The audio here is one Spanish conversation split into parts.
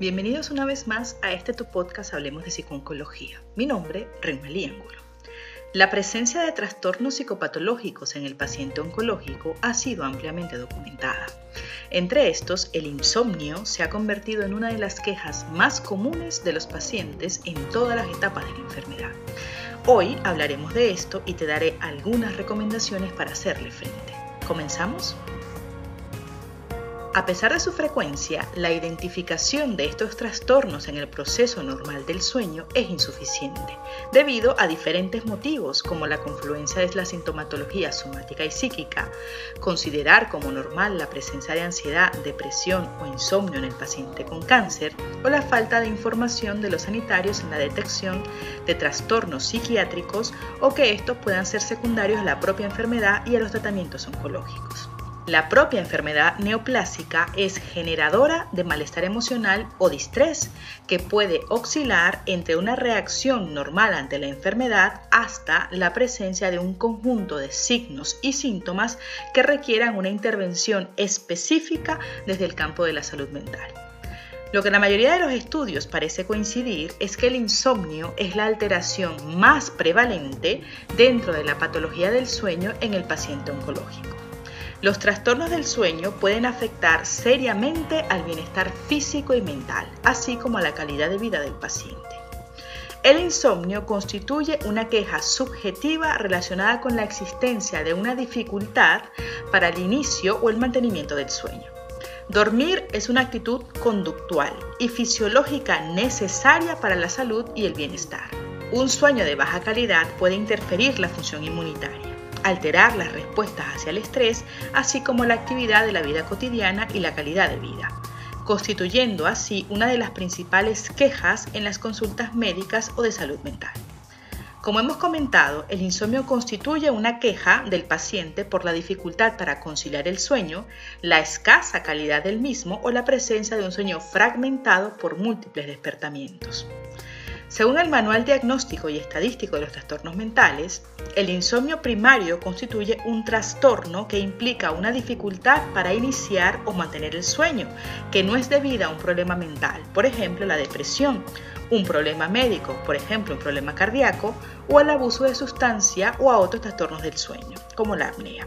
Bienvenidos una vez más a este tu podcast Hablemos de Psiconcología. Mi nombre, Renmalí Ángulo. La presencia de trastornos psicopatológicos en el paciente oncológico ha sido ampliamente documentada. Entre estos, el insomnio se ha convertido en una de las quejas más comunes de los pacientes en todas las etapas de la enfermedad. Hoy hablaremos de esto y te daré algunas recomendaciones para hacerle frente. ¿Comenzamos? A pesar de su frecuencia, la identificación de estos trastornos en el proceso normal del sueño es insuficiente, debido a diferentes motivos como la confluencia de la sintomatología somática y psíquica, considerar como normal la presencia de ansiedad, depresión o insomnio en el paciente con cáncer, o la falta de información de los sanitarios en la detección de trastornos psiquiátricos o que estos puedan ser secundarios a la propia enfermedad y a los tratamientos oncológicos. La propia enfermedad neoplásica es generadora de malestar emocional o distrés, que puede oscilar entre una reacción normal ante la enfermedad hasta la presencia de un conjunto de signos y síntomas que requieran una intervención específica desde el campo de la salud mental. Lo que la mayoría de los estudios parece coincidir es que el insomnio es la alteración más prevalente dentro de la patología del sueño en el paciente oncológico. Los trastornos del sueño pueden afectar seriamente al bienestar físico y mental, así como a la calidad de vida del paciente. El insomnio constituye una queja subjetiva relacionada con la existencia de una dificultad para el inicio o el mantenimiento del sueño. Dormir es una actitud conductual y fisiológica necesaria para la salud y el bienestar. Un sueño de baja calidad puede interferir la función inmunitaria alterar las respuestas hacia el estrés, así como la actividad de la vida cotidiana y la calidad de vida, constituyendo así una de las principales quejas en las consultas médicas o de salud mental. Como hemos comentado, el insomnio constituye una queja del paciente por la dificultad para conciliar el sueño, la escasa calidad del mismo o la presencia de un sueño fragmentado por múltiples despertamientos. Según el Manual Diagnóstico y Estadístico de los Trastornos Mentales, el insomnio primario constituye un trastorno que implica una dificultad para iniciar o mantener el sueño, que no es debida a un problema mental, por ejemplo la depresión, un problema médico, por ejemplo un problema cardíaco, o al abuso de sustancia o a otros trastornos del sueño, como la apnea.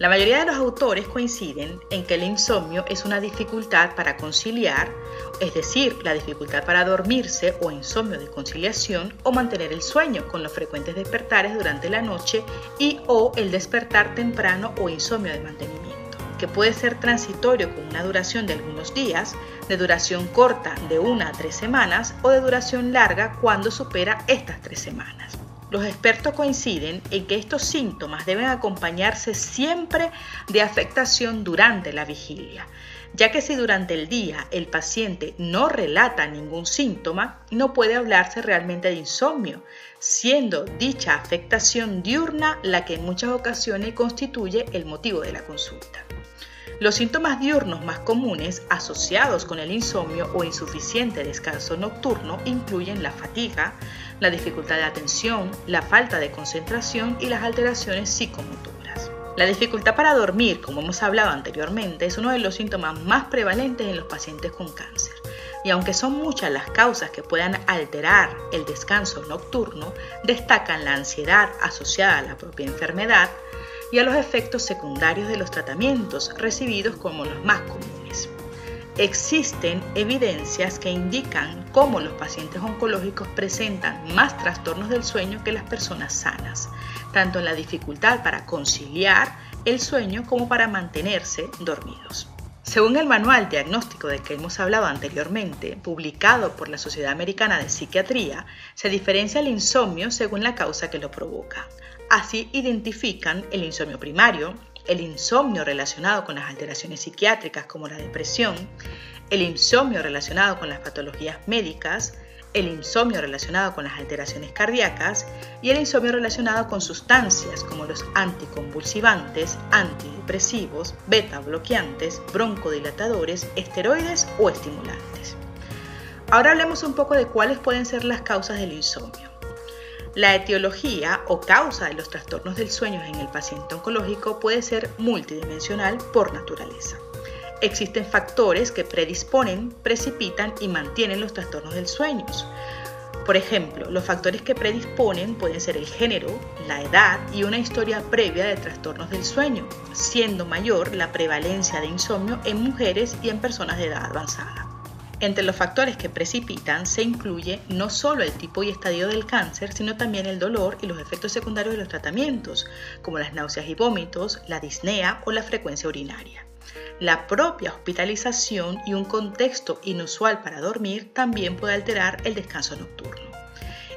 La mayoría de los autores coinciden en que el insomnio es una dificultad para conciliar, es decir, la dificultad para dormirse o insomnio de conciliación o mantener el sueño con los frecuentes despertares durante la noche y o el despertar temprano o insomnio de mantenimiento, que puede ser transitorio con una duración de algunos días, de duración corta de una a tres semanas o de duración larga cuando supera estas tres semanas. Los expertos coinciden en que estos síntomas deben acompañarse siempre de afectación durante la vigilia, ya que si durante el día el paciente no relata ningún síntoma, no puede hablarse realmente de insomnio, siendo dicha afectación diurna la que en muchas ocasiones constituye el motivo de la consulta. Los síntomas diurnos más comunes asociados con el insomnio o insuficiente descanso nocturno incluyen la fatiga, la dificultad de atención, la falta de concentración y las alteraciones psicomotoras. La dificultad para dormir, como hemos hablado anteriormente, es uno de los síntomas más prevalentes en los pacientes con cáncer. Y aunque son muchas las causas que puedan alterar el descanso nocturno, destacan la ansiedad asociada a la propia enfermedad, y a los efectos secundarios de los tratamientos recibidos como los más comunes. Existen evidencias que indican cómo los pacientes oncológicos presentan más trastornos del sueño que las personas sanas, tanto en la dificultad para conciliar el sueño como para mantenerse dormidos. Según el manual diagnóstico del que hemos hablado anteriormente, publicado por la Sociedad Americana de Psiquiatría, se diferencia el insomnio según la causa que lo provoca. Así identifican el insomnio primario, el insomnio relacionado con las alteraciones psiquiátricas como la depresión, el insomnio relacionado con las patologías médicas, el insomnio relacionado con las alteraciones cardíacas y el insomnio relacionado con sustancias como los anticonvulsivantes, antidepresivos, beta bloqueantes, broncodilatadores, esteroides o estimulantes. Ahora hablemos un poco de cuáles pueden ser las causas del insomnio. La etiología o causa de los trastornos del sueño en el paciente oncológico puede ser multidimensional por naturaleza. existen factores que predisponen, precipitan y mantienen los trastornos del sueño. Por ejemplo, los factores que predisponen pueden ser el género, la edad y una historia previa de trastornos del sueño, siendo mayor la prevalencia de insomnio en mujeres y en personas de edad avanzada. Entre los factores que precipitan se incluye no solo el tipo y estadio del cáncer, sino también el dolor y los efectos secundarios de los tratamientos, como las náuseas y vómitos, la disnea o la frecuencia urinaria. La propia hospitalización y un contexto inusual para dormir también puede alterar el descanso nocturno.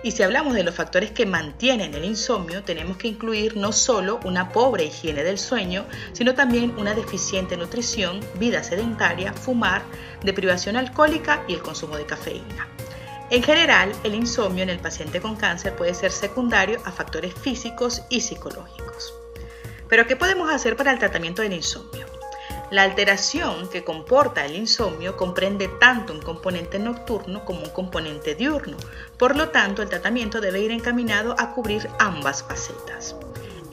Y si hablamos de los factores que mantienen el insomnio, tenemos que incluir no solo una pobre higiene del sueño, sino también una deficiente nutrición, vida sedentaria, fumar, deprivación alcohólica y el consumo de cafeína. En general, el insomnio en el paciente con cáncer puede ser secundario a factores físicos y psicológicos. Pero, ¿qué podemos hacer para el tratamiento del insomnio? La alteración que comporta el insomnio comprende tanto un componente nocturno como un componente diurno, por lo tanto el tratamiento debe ir encaminado a cubrir ambas facetas.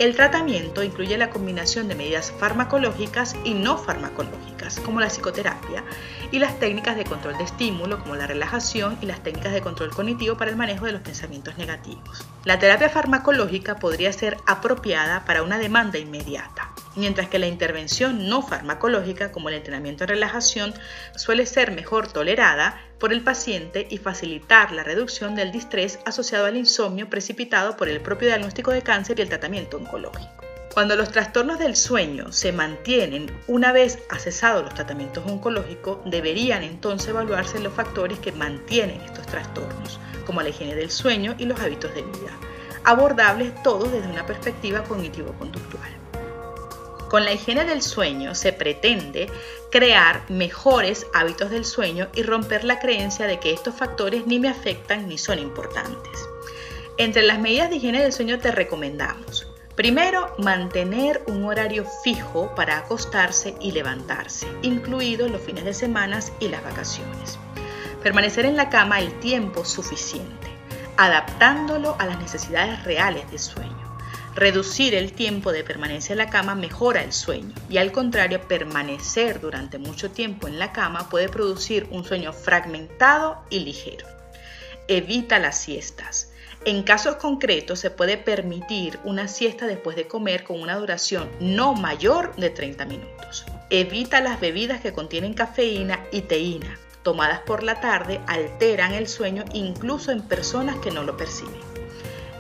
El tratamiento incluye la combinación de medidas farmacológicas y no farmacológicas, como la psicoterapia, y las técnicas de control de estímulo, como la relajación y las técnicas de control cognitivo para el manejo de los pensamientos negativos. La terapia farmacológica podría ser apropiada para una demanda inmediata mientras que la intervención no farmacológica, como el entrenamiento en relajación, suele ser mejor tolerada por el paciente y facilitar la reducción del distrés asociado al insomnio precipitado por el propio diagnóstico de cáncer y el tratamiento oncológico. Cuando los trastornos del sueño se mantienen una vez cesados los tratamientos oncológicos, deberían entonces evaluarse los factores que mantienen estos trastornos, como la higiene del sueño y los hábitos de vida, abordables todos desde una perspectiva cognitivo-conductual. Con la higiene del sueño se pretende crear mejores hábitos del sueño y romper la creencia de que estos factores ni me afectan ni son importantes. Entre las medidas de higiene del sueño te recomendamos Primero, mantener un horario fijo para acostarse y levantarse, incluidos los fines de semana y las vacaciones. Permanecer en la cama el tiempo suficiente, adaptándolo a las necesidades reales de sueño. Reducir el tiempo de permanencia en la cama mejora el sueño y al contrario, permanecer durante mucho tiempo en la cama puede producir un sueño fragmentado y ligero. Evita las siestas. En casos concretos se puede permitir una siesta después de comer con una duración no mayor de 30 minutos. Evita las bebidas que contienen cafeína y teína. Tomadas por la tarde alteran el sueño incluso en personas que no lo perciben.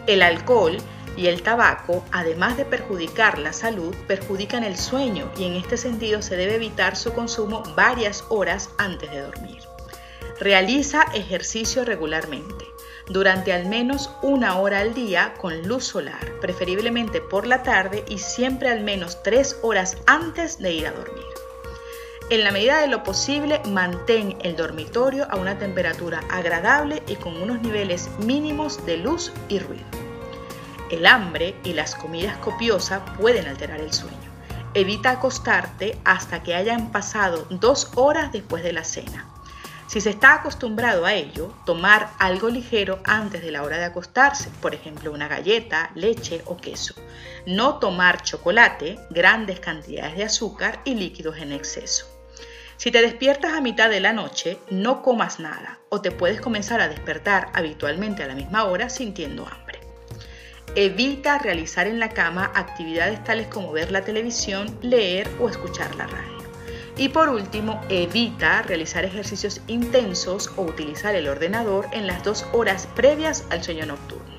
El alcohol y el tabaco, además de perjudicar la salud, perjudican el sueño y en este sentido se debe evitar su consumo varias horas antes de dormir. Realiza ejercicio regularmente, durante al menos una hora al día con luz solar, preferiblemente por la tarde y siempre al menos tres horas antes de ir a dormir. En la medida de lo posible, mantén el dormitorio a una temperatura agradable y con unos niveles mínimos de luz y ruido. El hambre y las comidas copiosas pueden alterar el sueño. Evita acostarte hasta que hayan pasado dos horas después de la cena. Si se está acostumbrado a ello, tomar algo ligero antes de la hora de acostarse, por ejemplo una galleta, leche o queso. No tomar chocolate, grandes cantidades de azúcar y líquidos en exceso. Si te despiertas a mitad de la noche, no comas nada o te puedes comenzar a despertar habitualmente a la misma hora sintiendo hambre. Evita realizar en la cama actividades tales como ver la televisión, leer o escuchar la radio. Y por último, evita realizar ejercicios intensos o utilizar el ordenador en las dos horas previas al sueño nocturno.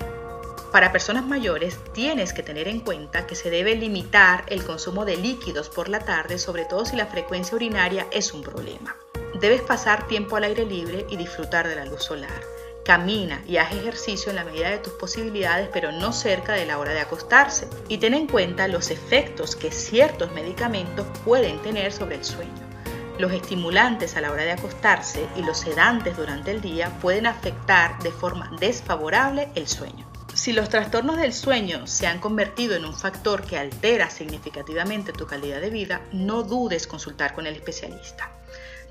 Para personas mayores tienes que tener en cuenta que se debe limitar el consumo de líquidos por la tarde, sobre todo si la frecuencia urinaria es un problema. Debes pasar tiempo al aire libre y disfrutar de la luz solar. Camina y haz ejercicio en la medida de tus posibilidades, pero no cerca de la hora de acostarse. Y ten en cuenta los efectos que ciertos medicamentos pueden tener sobre el sueño. Los estimulantes a la hora de acostarse y los sedantes durante el día pueden afectar de forma desfavorable el sueño. Si los trastornos del sueño se han convertido en un factor que altera significativamente tu calidad de vida, no dudes consultar con el especialista.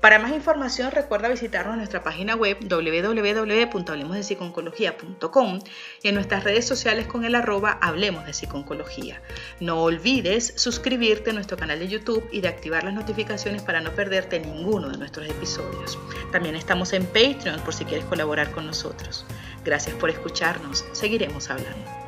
Para más información recuerda visitarnos en nuestra página web www.hablemosdepsiconcología.com y en nuestras redes sociales con el arroba Hablemos de Psiconcología. No olvides suscribirte a nuestro canal de YouTube y de activar las notificaciones para no perderte ninguno de nuestros episodios. También estamos en Patreon por si quieres colaborar con nosotros. Gracias por escucharnos. Seguiremos hablando.